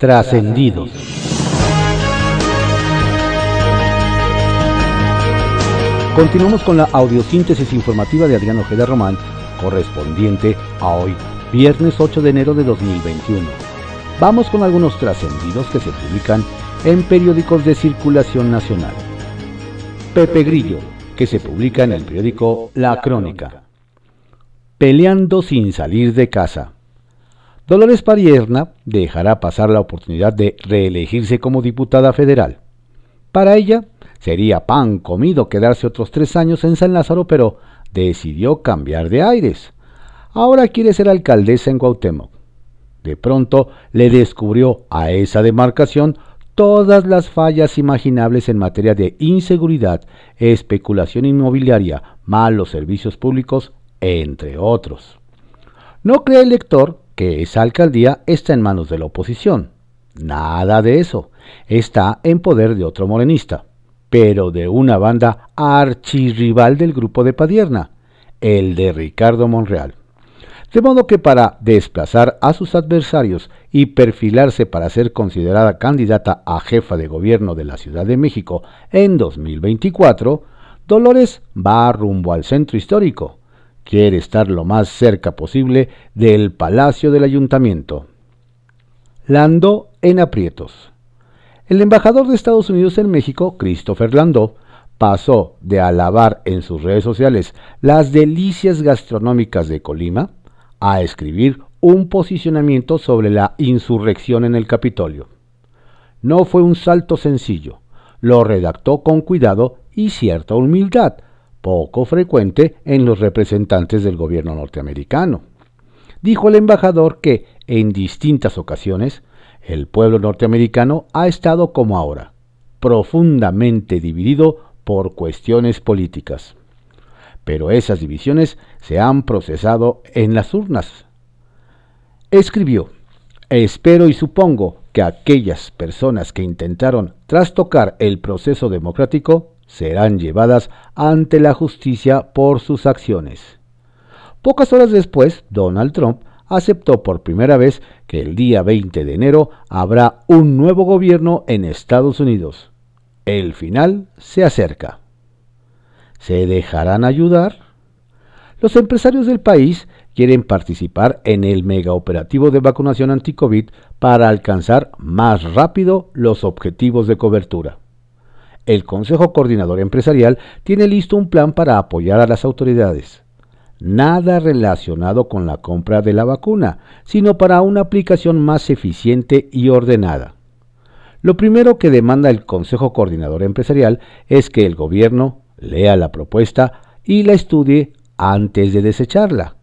Trascendidos. Continuamos con la audiosíntesis informativa de Adriano Ojeda Román, correspondiente a hoy, viernes 8 de enero de 2021. Vamos con algunos trascendidos que se publican en periódicos de circulación nacional. Pepe Grillo, que se publica en el periódico La Crónica. Peleando sin salir de casa. Dolores Parierna dejará pasar la oportunidad de reelegirse como diputada federal. Para ella, sería pan comido quedarse otros tres años en San Lázaro, pero decidió cambiar de aires. Ahora quiere ser alcaldesa en Cuauhtémoc. De pronto le descubrió a esa demarcación todas las fallas imaginables en materia de inseguridad, especulación inmobiliaria, malos servicios públicos, entre otros. No cree el lector que esa alcaldía está en manos de la oposición. Nada de eso. Está en poder de otro morenista, pero de una banda archirrival del grupo de Padierna, el de Ricardo Monreal. De modo que para desplazar a sus adversarios y perfilarse para ser considerada candidata a jefa de gobierno de la Ciudad de México en 2024, Dolores va rumbo al centro histórico, quiere estar lo más cerca posible del Palacio del Ayuntamiento. Landó en aprietos. El embajador de Estados Unidos en México, Christopher Landó, pasó de alabar en sus redes sociales las delicias gastronómicas de Colima a escribir un posicionamiento sobre la insurrección en el Capitolio. No fue un salto sencillo, lo redactó con cuidado y cierta humildad, poco frecuente en los representantes del gobierno norteamericano. Dijo el embajador que, en distintas ocasiones, el pueblo norteamericano ha estado como ahora, profundamente dividido por cuestiones políticas. Pero esas divisiones se han procesado en las urnas. Escribió, espero y supongo que aquellas personas que intentaron trastocar el proceso democrático serán llevadas ante la justicia por sus acciones. Pocas horas después, Donald Trump aceptó por primera vez que el día 20 de enero habrá un nuevo gobierno en Estados Unidos. El final se acerca. ¿Se dejarán ayudar? Los empresarios del país quieren participar en el megaoperativo de vacunación anti-COVID para alcanzar más rápido los objetivos de cobertura el Consejo Coordinador Empresarial tiene listo un plan para apoyar a las autoridades. Nada relacionado con la compra de la vacuna, sino para una aplicación más eficiente y ordenada. Lo primero que demanda el Consejo Coordinador Empresarial es que el gobierno lea la propuesta y la estudie antes de desecharla.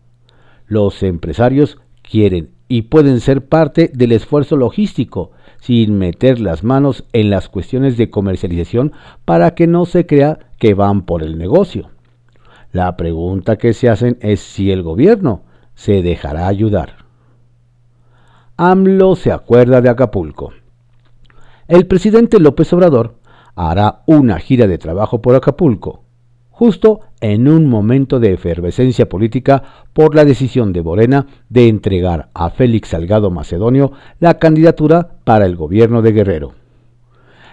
Los empresarios quieren y pueden ser parte del esfuerzo logístico sin meter las manos en las cuestiones de comercialización para que no se crea que van por el negocio. La pregunta que se hacen es si el gobierno se dejará ayudar. AMLO se acuerda de Acapulco. El presidente López Obrador hará una gira de trabajo por Acapulco, justo en un momento de efervescencia política por la decisión de Morena de entregar a Félix Salgado Macedonio la candidatura para el gobierno de Guerrero.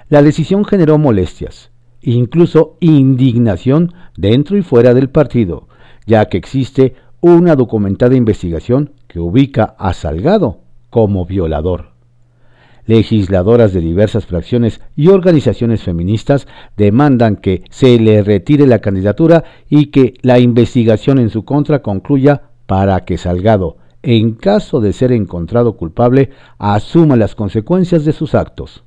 La decisión generó molestias, incluso indignación dentro y fuera del partido, ya que existe una documentada investigación que ubica a Salgado como violador legisladoras de diversas fracciones y organizaciones feministas demandan que se le retire la candidatura y que la investigación en su contra concluya para que Salgado, en caso de ser encontrado culpable, asuma las consecuencias de sus actos.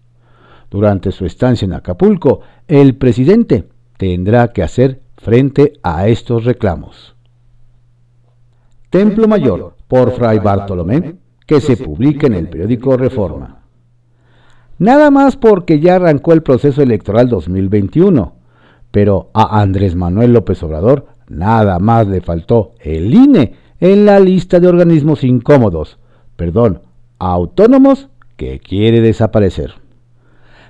Durante su estancia en Acapulco, el presidente tendrá que hacer frente a estos reclamos. Templo Mayor, por Fray Bartolomé, que se publica en el periódico Reforma. Nada más porque ya arrancó el proceso electoral 2021. Pero a Andrés Manuel López Obrador nada más le faltó el INE en la lista de organismos incómodos, perdón, autónomos que quiere desaparecer.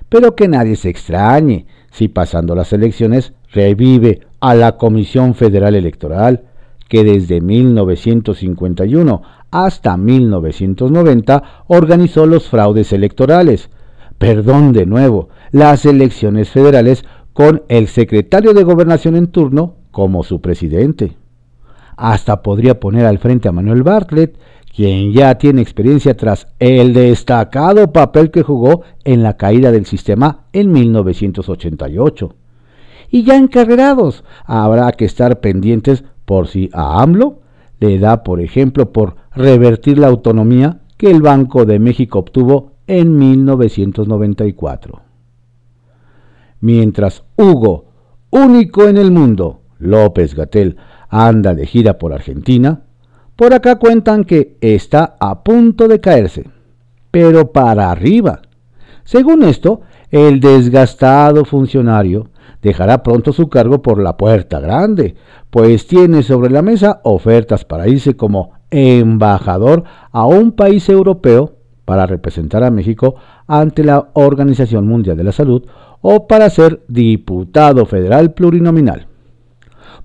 Pero que nadie se extrañe si pasando las elecciones revive a la Comisión Federal Electoral, que desde 1951 hasta 1990 organizó los fraudes electorales. Perdón de nuevo, las elecciones federales con el secretario de gobernación en turno como su presidente. Hasta podría poner al frente a Manuel Bartlett, quien ya tiene experiencia tras el destacado papel que jugó en la caída del sistema en 1988. Y ya encarrerados, habrá que estar pendientes por si a AMLO le da, por ejemplo, por revertir la autonomía que el Banco de México obtuvo en 1994. Mientras Hugo, único en el mundo, López Gatel, anda de gira por Argentina, por acá cuentan que está a punto de caerse, pero para arriba. Según esto, el desgastado funcionario dejará pronto su cargo por la puerta grande, pues tiene sobre la mesa ofertas para irse como embajador a un país europeo para representar a México ante la Organización Mundial de la Salud o para ser diputado federal plurinominal.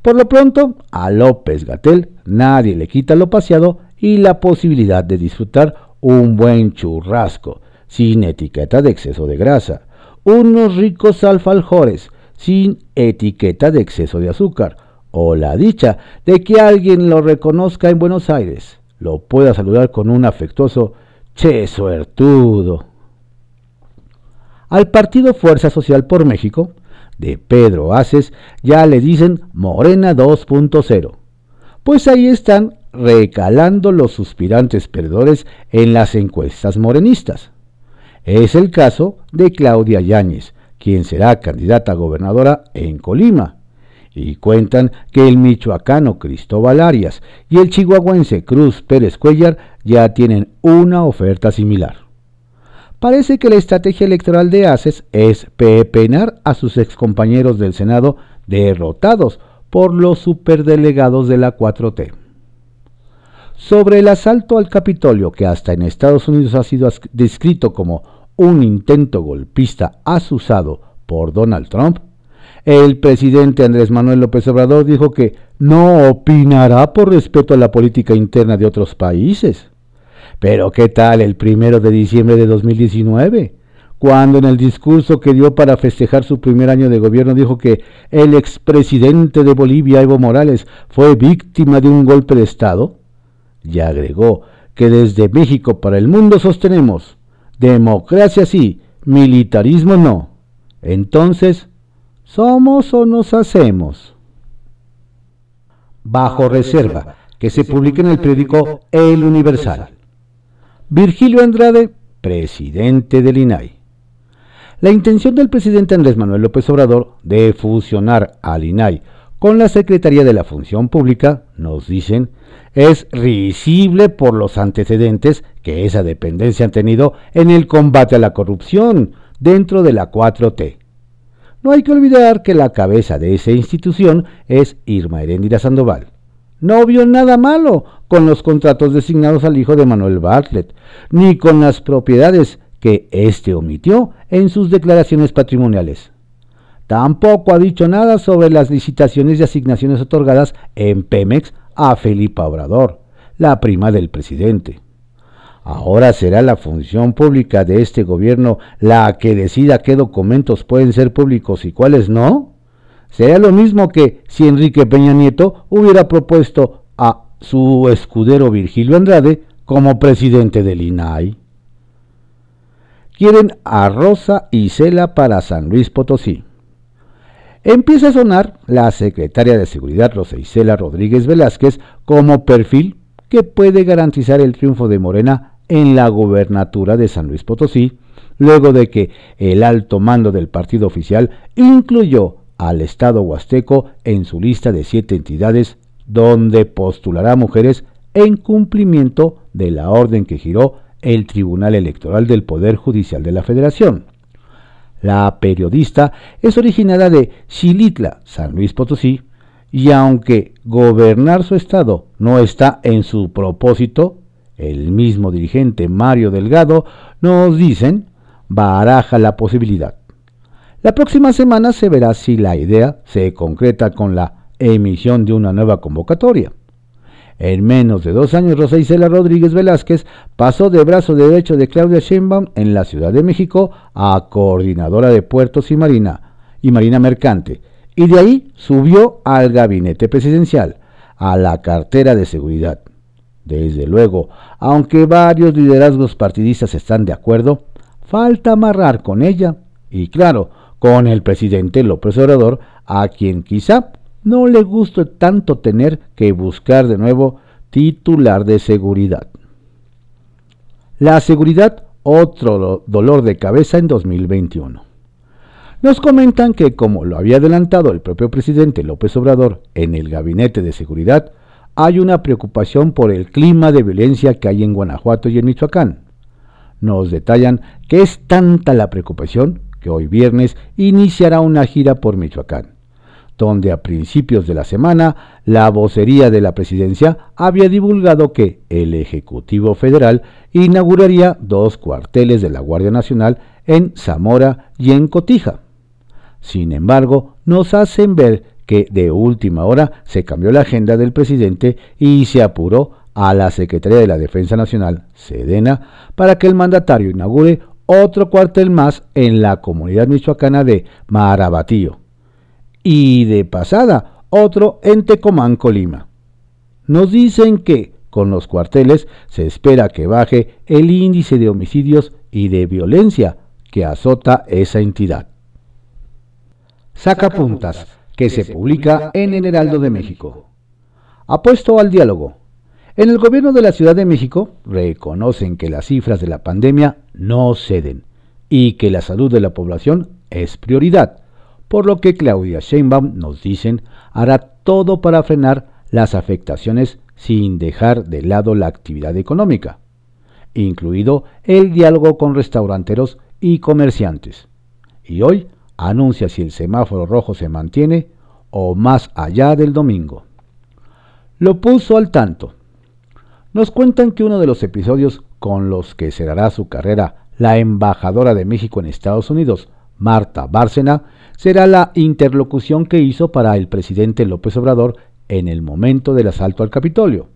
Por lo pronto, a López Gatel nadie le quita lo paseado y la posibilidad de disfrutar un buen churrasco, sin etiqueta de exceso de grasa, unos ricos alfajores, sin etiqueta de exceso de azúcar, o la dicha de que alguien lo reconozca en Buenos Aires, lo pueda saludar con un afectuoso Che suertudo. Al partido Fuerza Social por México, de Pedro Aces, ya le dicen Morena 2.0, pues ahí están recalando los suspirantes perdedores en las encuestas morenistas. Es el caso de Claudia Yáñez, quien será candidata a gobernadora en Colima. Y cuentan que el michoacano Cristóbal Arias y el chihuahuense Cruz Pérez Cuellar ya tienen una oferta similar. Parece que la estrategia electoral de ACES es pepenar a sus excompañeros del Senado derrotados por los superdelegados de la 4T. Sobre el asalto al Capitolio, que hasta en Estados Unidos ha sido descrito como un intento golpista asusado por Donald Trump, el presidente Andrés Manuel López Obrador dijo que no opinará por respeto a la política interna de otros países. Pero ¿qué tal el primero de diciembre de 2019? Cuando en el discurso que dio para festejar su primer año de gobierno dijo que el expresidente de Bolivia, Evo Morales, fue víctima de un golpe de Estado, y agregó que desde México para el mundo sostenemos, democracia sí, militarismo no. Entonces, ¿somos o nos hacemos? Bajo reserva, que se publica en el periódico El Universal. Virgilio Andrade, presidente del INAI. La intención del presidente Andrés Manuel López Obrador de fusionar al INAI con la Secretaría de la Función Pública, nos dicen, es risible por los antecedentes que esa dependencia ha tenido en el combate a la corrupción dentro de la 4T. No hay que olvidar que la cabeza de esa institución es Irma Heréndira Sandoval. No vio nada malo con los contratos designados al hijo de Manuel Bartlett, ni con las propiedades que éste omitió en sus declaraciones patrimoniales. Tampoco ha dicho nada sobre las licitaciones y asignaciones otorgadas en Pemex a Felipa Obrador, la prima del presidente. Ahora será la función pública de este gobierno la que decida qué documentos pueden ser públicos y cuáles no. Sería lo mismo que si Enrique Peña Nieto hubiera propuesto a su escudero Virgilio Andrade como presidente del INAI. Quieren a Rosa y Cela para San Luis Potosí. Empieza a sonar la secretaria de Seguridad Rosa Isela Rodríguez Velázquez como perfil que puede garantizar el triunfo de Morena en la gobernatura de San Luis Potosí, luego de que el alto mando del partido oficial incluyó al Estado huasteco en su lista de siete entidades donde postulará mujeres en cumplimiento de la orden que giró el Tribunal Electoral del Poder Judicial de la Federación. La periodista es originaria de Xilitla, San Luis Potosí, y aunque gobernar su estado no está en su propósito, el mismo dirigente Mario Delgado nos dicen baraja la posibilidad. La próxima semana se verá si la idea se concreta con la emisión de una nueva convocatoria. En menos de dos años, Rosa Isela Rodríguez Velázquez pasó de brazo derecho de Claudia Sheinbaum en la Ciudad de México a coordinadora de puertos y marina y marina mercante, y de ahí subió al gabinete presidencial, a la cartera de seguridad. Desde luego, aunque varios liderazgos partidistas están de acuerdo, falta amarrar con ella y claro, con el presidente López Obrador, a quien quizá no le guste tanto tener que buscar de nuevo titular de seguridad. La seguridad, otro dolor de cabeza en 2021. Nos comentan que, como lo había adelantado el propio presidente López Obrador en el Gabinete de Seguridad, hay una preocupación por el clima de violencia que hay en Guanajuato y en Michoacán. Nos detallan que es tanta la preocupación que hoy viernes iniciará una gira por Michoacán donde a principios de la semana la vocería de la presidencia había divulgado que el Ejecutivo Federal inauguraría dos cuarteles de la Guardia Nacional en Zamora y en Cotija. Sin embargo, nos hacen ver que de última hora se cambió la agenda del presidente y se apuró a la Secretaría de la Defensa Nacional, Sedena, para que el mandatario inaugure otro cuartel más en la comunidad michoacana de Marabatío y de pasada otro en Tecomán, Colima. Nos dicen que con los cuarteles se espera que baje el índice de homicidios y de violencia que azota esa entidad. Saca puntas, que se publica en el Heraldo de México. Apuesto al diálogo. En el gobierno de la Ciudad de México reconocen que las cifras de la pandemia no ceden y que la salud de la población es prioridad por lo que Claudia Sheinbaum, nos dicen, hará todo para frenar las afectaciones sin dejar de lado la actividad económica, incluido el diálogo con restauranteros y comerciantes. Y hoy anuncia si el semáforo rojo se mantiene o más allá del domingo. Lo puso al tanto. Nos cuentan que uno de los episodios con los que cerrará su carrera la embajadora de México en Estados Unidos, Marta Bárcena, será la interlocución que hizo para el presidente López Obrador en el momento del asalto al Capitolio.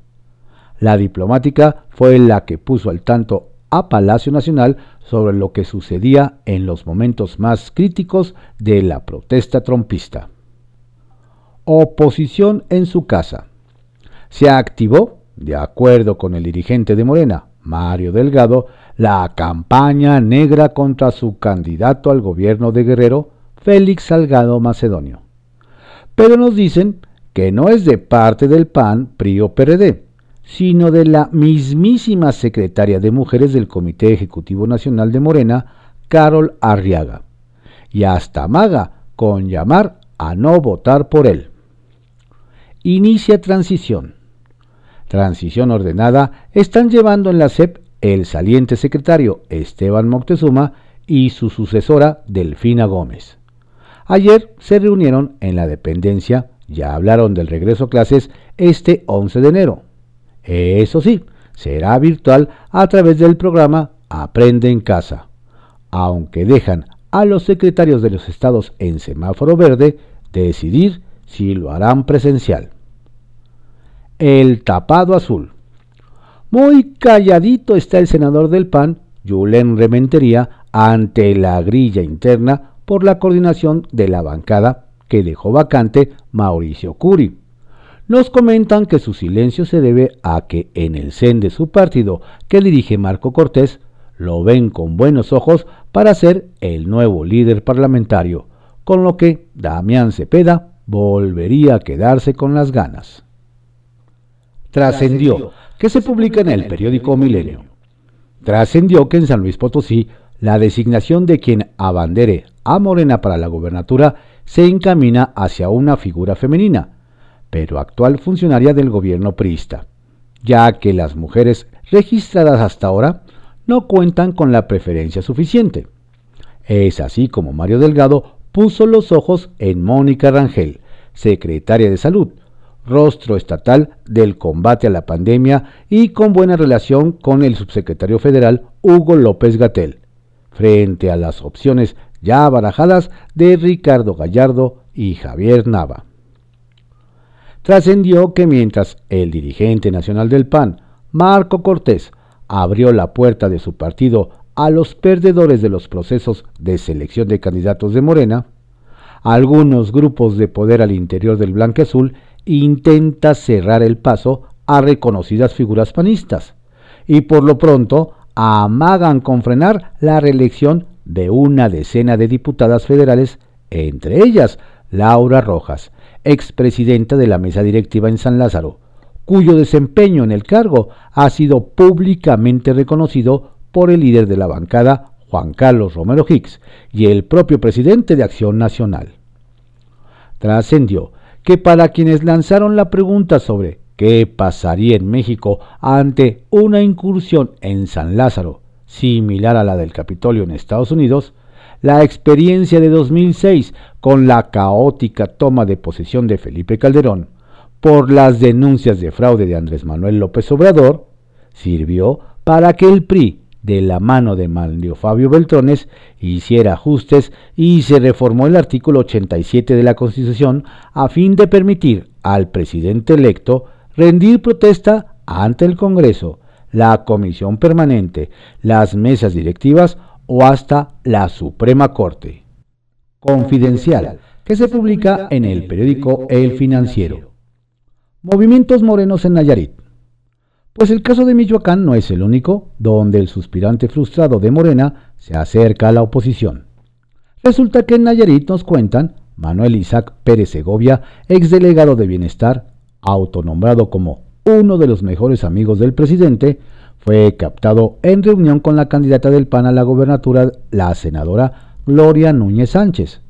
La diplomática fue la que puso al tanto a Palacio Nacional sobre lo que sucedía en los momentos más críticos de la protesta trompista. Oposición en su casa. Se activó, de acuerdo con el dirigente de Morena, Mario Delgado, la campaña negra contra su candidato al gobierno de Guerrero, Félix Salgado Macedonio. Pero nos dicen que no es de parte del PAN, PRI PRD, sino de la mismísima secretaria de Mujeres del Comité Ejecutivo Nacional de Morena, Carol Arriaga, y hasta amaga con llamar a no votar por él. Inicia transición. Transición ordenada están llevando en la SEP el saliente secretario Esteban Moctezuma y su sucesora Delfina Gómez. Ayer se reunieron en la dependencia, ya hablaron del regreso a clases este 11 de enero. Eso sí, será virtual a través del programa Aprende en casa, aunque dejan a los secretarios de los estados en semáforo verde decidir si lo harán presencial. El tapado azul. Muy calladito está el senador del PAN, Julen Rementería, ante la grilla interna por la coordinación de la bancada que dejó vacante Mauricio Curi. Nos comentan que su silencio se debe a que en el CEN de su partido que dirige Marco Cortés lo ven con buenos ojos para ser el nuevo líder parlamentario, con lo que Damián Cepeda volvería a quedarse con las ganas. Trascendió que se publica en el periódico Milenio. Trascendió que en San Luis Potosí la designación de quien abandere a Morena para la gobernatura se encamina hacia una figura femenina, pero actual funcionaria del gobierno priista, ya que las mujeres registradas hasta ahora no cuentan con la preferencia suficiente. Es así como Mario Delgado puso los ojos en Mónica Rangel, secretaria de Salud, rostro estatal del combate a la pandemia y con buena relación con el subsecretario federal Hugo López Gatel, frente a las opciones ya barajadas de Ricardo Gallardo y Javier Nava. Trascendió que mientras el dirigente nacional del PAN, Marco Cortés, abrió la puerta de su partido a los perdedores de los procesos de selección de candidatos de Morena, algunos grupos de poder al interior del Blanque Azul intenta cerrar el paso a reconocidas figuras panistas y por lo pronto amagan con frenar la reelección de una decena de diputadas federales, entre ellas Laura Rojas, expresidenta de la mesa directiva en San Lázaro, cuyo desempeño en el cargo ha sido públicamente reconocido por el líder de la bancada, Juan Carlos Romero Hicks, y el propio presidente de Acción Nacional. Trascendió que para quienes lanzaron la pregunta sobre qué pasaría en México ante una incursión en San Lázaro, similar a la del Capitolio en Estados Unidos, la experiencia de 2006 con la caótica toma de posesión de Felipe Calderón por las denuncias de fraude de Andrés Manuel López Obrador, sirvió para que el PRI, de la mano de Manlio Fabio Beltrones, hiciera ajustes y se reformó el artículo 87 de la Constitución a fin de permitir al presidente electo rendir protesta ante el Congreso, la Comisión Permanente, las mesas directivas o hasta la Suprema Corte. Confidencial, que se publica en el periódico El Financiero. Movimientos morenos en Nayarit. Pues el caso de Michoacán no es el único donde el suspirante frustrado de Morena se acerca a la oposición. Resulta que en Nayarit nos cuentan Manuel Isaac Pérez Segovia, exdelegado de Bienestar, autonombrado como uno de los mejores amigos del presidente, fue captado en reunión con la candidata del PAN a la gobernatura, la senadora Gloria Núñez Sánchez.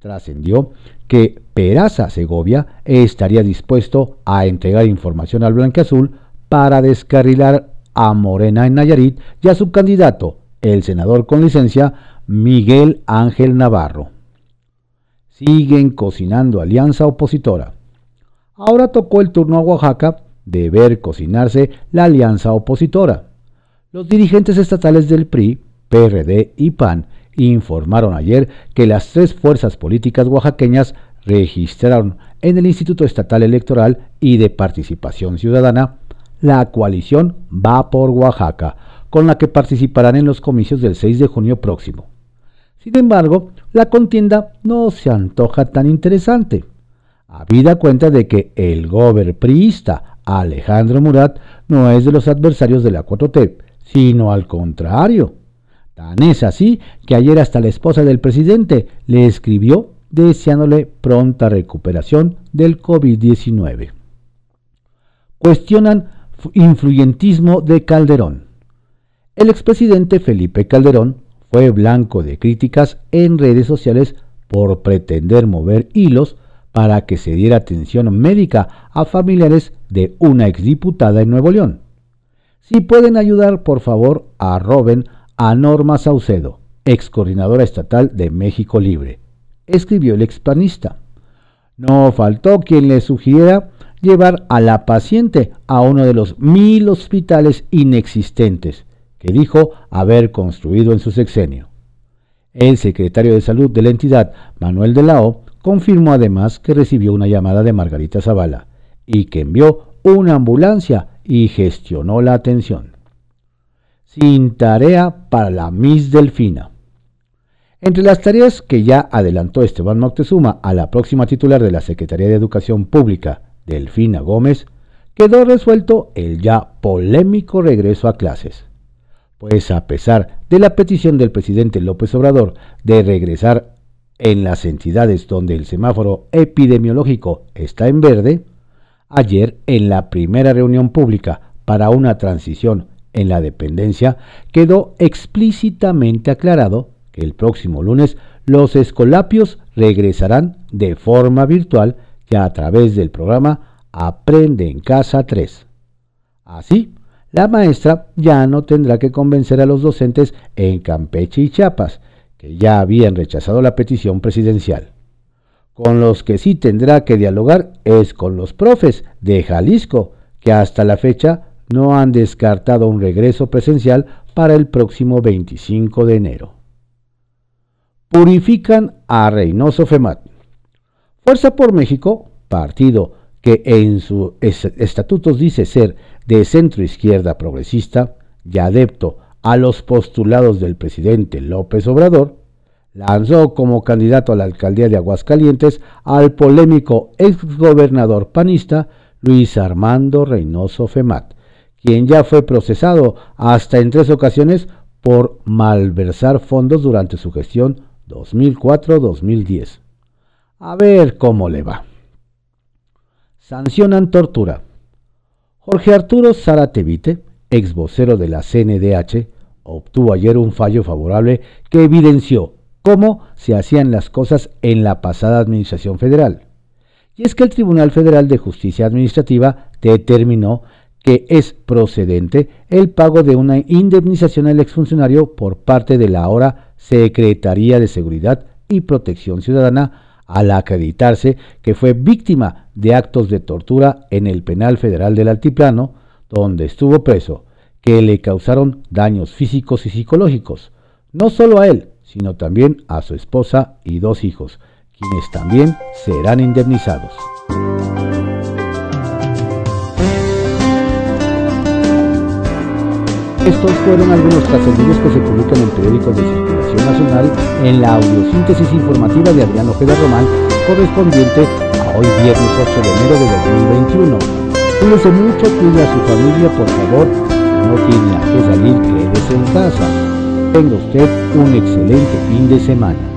Trascendió que Peraza Segovia estaría dispuesto a entregar información al Azul para descarrilar a Morena en Nayarit y a su candidato, el senador con licencia Miguel Ángel Navarro. Siguen cocinando alianza opositora. Ahora tocó el turno a Oaxaca de ver cocinarse la alianza opositora. Los dirigentes estatales del PRI, PRD y PAN informaron ayer que las tres fuerzas políticas oaxaqueñas registraron en el Instituto Estatal Electoral y de Participación Ciudadana la coalición Va por Oaxaca, con la que participarán en los comicios del 6 de junio próximo. Sin embargo, la contienda no se antoja tan interesante habida cuenta de que el gober priista Alejandro Murat no es de los adversarios de la 4T, sino al contrario. Tan es así que ayer hasta la esposa del presidente le escribió deseándole pronta recuperación del COVID-19. Cuestionan influyentismo de Calderón. El expresidente Felipe Calderón fue blanco de críticas en redes sociales por pretender mover hilos para que se diera atención médica a familiares de una exdiputada en Nuevo León. Si pueden ayudar, por favor, arroben a Norma Saucedo, ex coordinadora estatal de México Libre, escribió el expanista. No faltó quien le sugiriera llevar a la paciente a uno de los mil hospitales inexistentes que dijo haber construido en su sexenio. El secretario de Salud de la entidad, Manuel de la O, confirmó además que recibió una llamada de Margarita Zavala y que envió una ambulancia y gestionó la atención. Sin tarea para la Miss Delfina. Entre las tareas que ya adelantó Esteban Moctezuma a la próxima titular de la Secretaría de Educación Pública, Delfina Gómez, quedó resuelto el ya polémico regreso a clases. Pues a pesar de la petición del presidente López Obrador de regresar en las entidades donde el semáforo epidemiológico está en verde, ayer en la primera reunión pública para una transición en la dependencia quedó explícitamente aclarado que el próximo lunes los escolapios regresarán de forma virtual ya a través del programa Aprende en Casa 3. Así, la maestra ya no tendrá que convencer a los docentes en Campeche y Chiapas, ya habían rechazado la petición presidencial. Con los que sí tendrá que dialogar es con los profes de Jalisco, que hasta la fecha no han descartado un regreso presencial para el próximo 25 de enero. Purifican a Reynoso Femat. Fuerza por México, partido que en sus estatutos dice ser de centro izquierda progresista y adepto a los postulados del presidente López Obrador, lanzó como candidato a la alcaldía de Aguascalientes al polémico exgobernador panista Luis Armando Reynoso Femat, quien ya fue procesado hasta en tres ocasiones por malversar fondos durante su gestión 2004-2010. A ver cómo le va. Sancionan tortura. Jorge Arturo Zaratevite, ex vocero de la CNDH, obtuvo ayer un fallo favorable que evidenció cómo se hacían las cosas en la pasada Administración Federal. Y es que el Tribunal Federal de Justicia Administrativa determinó que es procedente el pago de una indemnización al exfuncionario por parte de la ahora Secretaría de Seguridad y Protección Ciudadana al acreditarse que fue víctima de actos de tortura en el penal federal del Altiplano, donde estuvo preso, que le causaron daños físicos y psicológicos, no solo a él, sino también a su esposa y dos hijos, quienes también serán indemnizados. Estos fueron algunos trascendidos que se publican en periódicos de circulación nacional en la audiosíntesis informativa de Adriano Ojeda Román, correspondiente a hoy viernes 8 de enero de 2021. Cuídese mucho, cuide a su familia, por favor. No tiene a qué salir, quédese en casa. Tenga usted un excelente fin de semana.